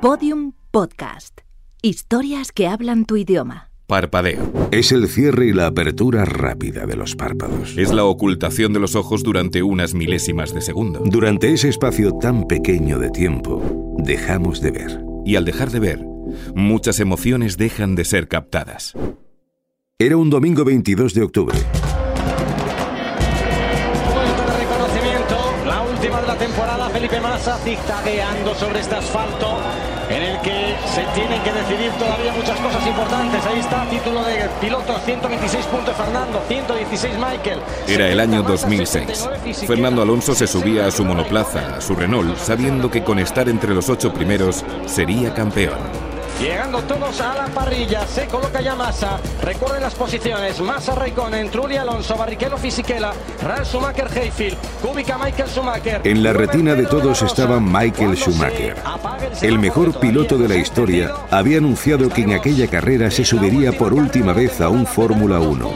Podium Podcast. Historias que hablan tu idioma. Parpadeo. Es el cierre y la apertura rápida de los párpados. Es la ocultación de los ojos durante unas milésimas de segundo. Durante ese espacio tan pequeño de tiempo, dejamos de ver. Y al dejar de ver, muchas emociones dejan de ser captadas. Era un domingo 22 de octubre. Temporada, Felipe Massa zigzagueando sobre este asfalto en el que se tienen que decidir todavía muchas cosas importantes. Ahí está, título de piloto, 126 puntos Fernando, 116 Michael. Era el 70 año Massa, 2006. 79 Fisichella. Fernando Alonso se subía a su monoplaza, a su Renault, sabiendo que con estar entre los ocho primeros sería campeón. Llegando todos a la parrilla, se coloca ya Massa, recorre las posiciones, Massa Raikkonen, Trulli Alonso, Barrichello Fisichella, Ralf Schumacher Hayfield, Kubica Michael Schumacher. En la retina de todos estaba Michael Schumacher. el mejor piloto de la historia había anunciado que en aquella carrera se subiría por última vez a un Fórmula 1,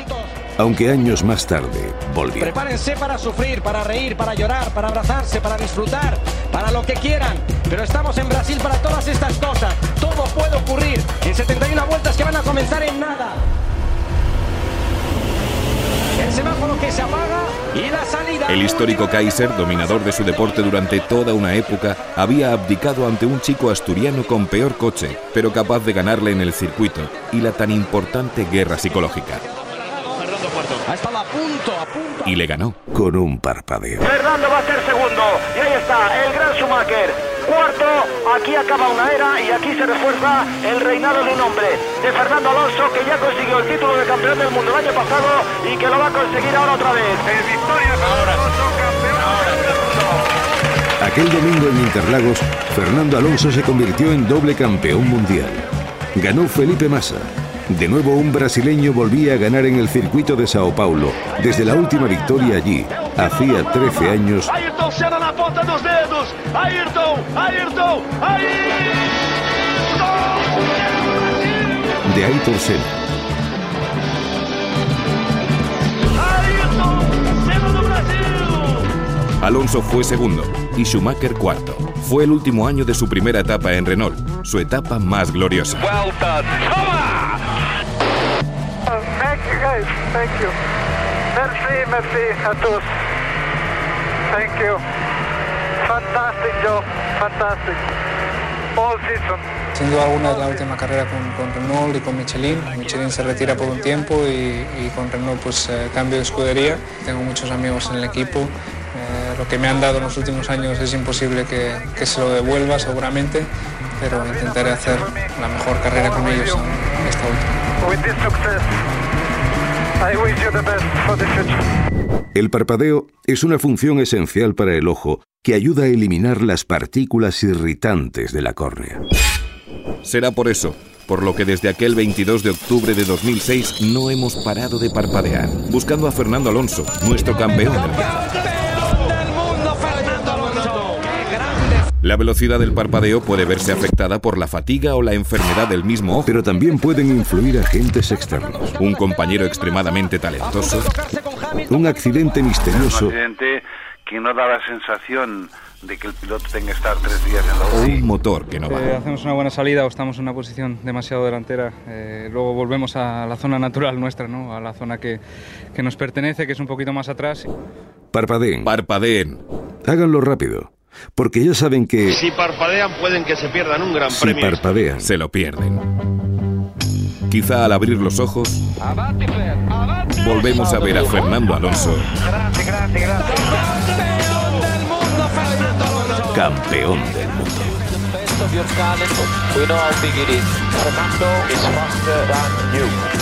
aunque años más tarde volvió. Prepárense para sufrir, para reír, para llorar, para abrazarse, para disfrutar, para lo que quieran. Pero estamos en Brasil para todas estas cosas. Todo puede ocurrir en 71 vueltas que van a comenzar en nada. El semáforo que se apaga y la salida. El histórico Kaiser, dominador de su deporte durante toda una época, había abdicado ante un chico asturiano con peor coche, pero capaz de ganarle en el circuito y la tan importante guerra psicológica. Ha estado a punto, a punto. Y le ganó. Con un parpadeo. Fernando va a ser segundo. Y ahí está, el gran Schumacher. Cuarto, aquí acaba una era y aquí se refuerza el reinado de un hombre, de Fernando Alonso, que ya consiguió el título de campeón del mundo el año pasado y que lo va a conseguir ahora otra vez. En victoria, Alonso, campeón del mundo. Aquel domingo en Interlagos, Fernando Alonso se convirtió en doble campeón mundial. Ganó Felipe Massa. De nuevo un brasileño volvía a ganar en el circuito de Sao Paulo. Desde la última victoria allí, hacía 13 años, Ayrton Senna na ponta dos dedos. Ayrton, Ayrton, Ayrton. de Aitor Senna. Ayrton Senna do Brasil. Alonso fue segundo y Schumacher cuarto. Fue el último año de su primera etapa en Renault, su etapa más gloriosa. Well guys, thank you. Merci, merci a todos. Thank you. Fantastic job, fantastic. All season. Sin duda alguna es la última carrera con, con Renault y con Michelin. Michelin se retira por un tiempo y, y con Renault pues eh, cambio de escudería. Tengo muchos amigos en el equipo. Eh, lo que me han dado en los últimos años es imposible que, que se lo devuelva seguramente, pero intentaré hacer la mejor carrera con ellos en esta última. El parpadeo es una función esencial para el ojo que ayuda a eliminar las partículas irritantes de la córnea. Será por eso, por lo que desde aquel 22 de octubre de 2006 no hemos parado de parpadear, buscando a Fernando Alonso, nuestro campeón del mundo. Campeón La velocidad del parpadeo puede verse afectada por la fatiga o la enfermedad del mismo ojo. Pero también pueden influir agentes externos. Un compañero extremadamente talentoso. Un accidente misterioso un accidente que no da la sensación de que el piloto tenga que estar tres días en la o UCI. un motor que no Eh, va. hacemos una buena salida o estamos en una posición demasiado delantera, eh, luego volvemos a la zona natural nuestra, ¿no? a la zona que, que nos pertenece, que es un poquito más atrás. Parpadeen. Parpadeen. Háganlo rápido. Porque ya saben que Si parpadean pueden que se pierdan un gran si premio. parpadean, Se lo pierden. Quizá al abrir los ojos volvemos a ver a Fernando Alonso. Campeón del mundo, Fernando Alonso. campeón del mundo. best of your talent. We know how big it is. Fernando is faster than you.